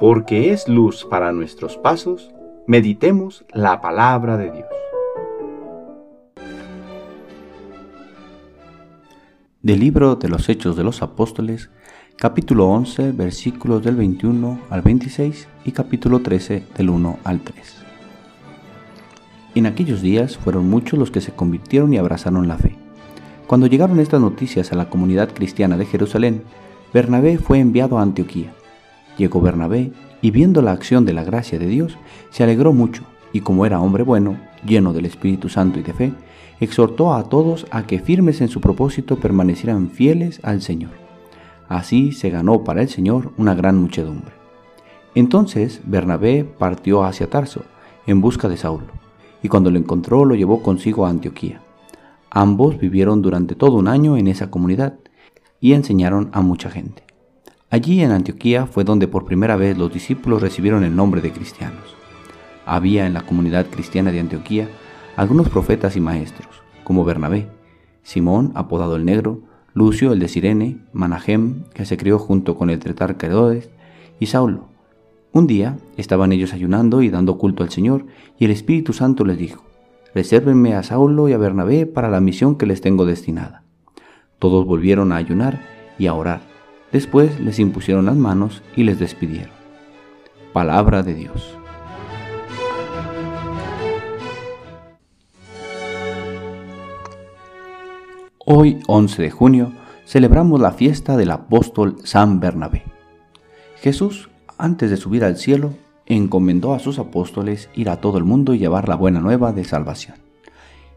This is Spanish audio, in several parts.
porque es luz para nuestros pasos, meditemos la palabra de Dios. Del libro de los Hechos de los Apóstoles, capítulo 11, versículos del 21 al 26 y capítulo 13 del 1 al 3. En aquellos días fueron muchos los que se convirtieron y abrazaron la fe. Cuando llegaron estas noticias a la comunidad cristiana de Jerusalén, Bernabé fue enviado a Antioquía Llegó Bernabé y viendo la acción de la gracia de Dios, se alegró mucho y como era hombre bueno, lleno del Espíritu Santo y de fe, exhortó a todos a que firmes en su propósito permanecieran fieles al Señor. Así se ganó para el Señor una gran muchedumbre. Entonces Bernabé partió hacia Tarso en busca de Saulo, y cuando lo encontró lo llevó consigo a Antioquía. Ambos vivieron durante todo un año en esa comunidad y enseñaron a mucha gente. Allí en Antioquía fue donde por primera vez los discípulos recibieron el nombre de cristianos. Había en la comunidad cristiana de Antioquía algunos profetas y maestros, como Bernabé, Simón, apodado el Negro, Lucio, el de Sirene, Manahem, que se crió junto con el tretarca Herodes, y Saulo. Un día estaban ellos ayunando y dando culto al Señor, y el Espíritu Santo les dijo, Resérvenme a Saulo y a Bernabé para la misión que les tengo destinada. Todos volvieron a ayunar y a orar Después les impusieron las manos y les despidieron. Palabra de Dios. Hoy, 11 de junio, celebramos la fiesta del apóstol San Bernabé. Jesús, antes de subir al cielo, encomendó a sus apóstoles ir a todo el mundo y llevar la buena nueva de salvación.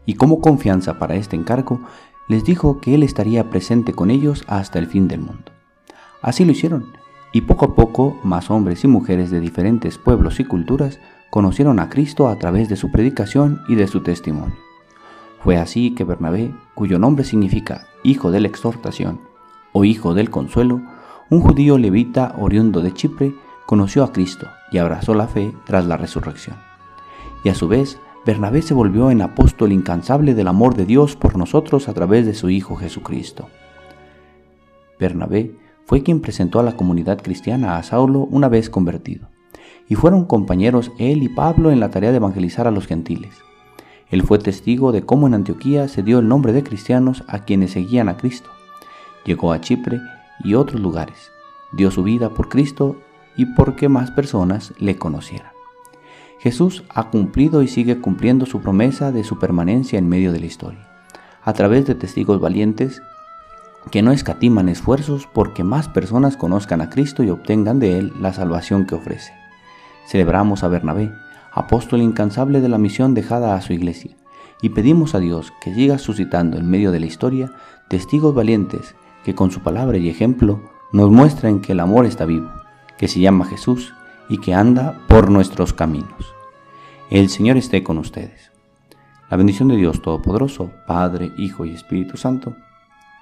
Y como confianza para este encargo, les dijo que Él estaría presente con ellos hasta el fin del mundo. Así lo hicieron, y poco a poco más hombres y mujeres de diferentes pueblos y culturas conocieron a Cristo a través de su predicación y de su testimonio. Fue así que Bernabé, cuyo nombre significa hijo de la exhortación o hijo del consuelo, un judío levita oriundo de Chipre, conoció a Cristo y abrazó la fe tras la resurrección. Y a su vez, Bernabé se volvió en apóstol incansable del amor de Dios por nosotros a través de su Hijo Jesucristo. Bernabé fue quien presentó a la comunidad cristiana a Saulo una vez convertido, y fueron compañeros él y Pablo en la tarea de evangelizar a los gentiles. Él fue testigo de cómo en Antioquía se dio el nombre de cristianos a quienes seguían a Cristo. Llegó a Chipre y otros lugares, dio su vida por Cristo y porque más personas le conocieran. Jesús ha cumplido y sigue cumpliendo su promesa de su permanencia en medio de la historia, a través de testigos valientes que no escatiman esfuerzos porque más personas conozcan a Cristo y obtengan de Él la salvación que ofrece. Celebramos a Bernabé, apóstol incansable de la misión dejada a su iglesia, y pedimos a Dios que siga suscitando en medio de la historia testigos valientes que con su palabra y ejemplo nos muestren que el amor está vivo, que se llama Jesús y que anda por nuestros caminos. El Señor esté con ustedes. La bendición de Dios Todopoderoso, Padre, Hijo y Espíritu Santo,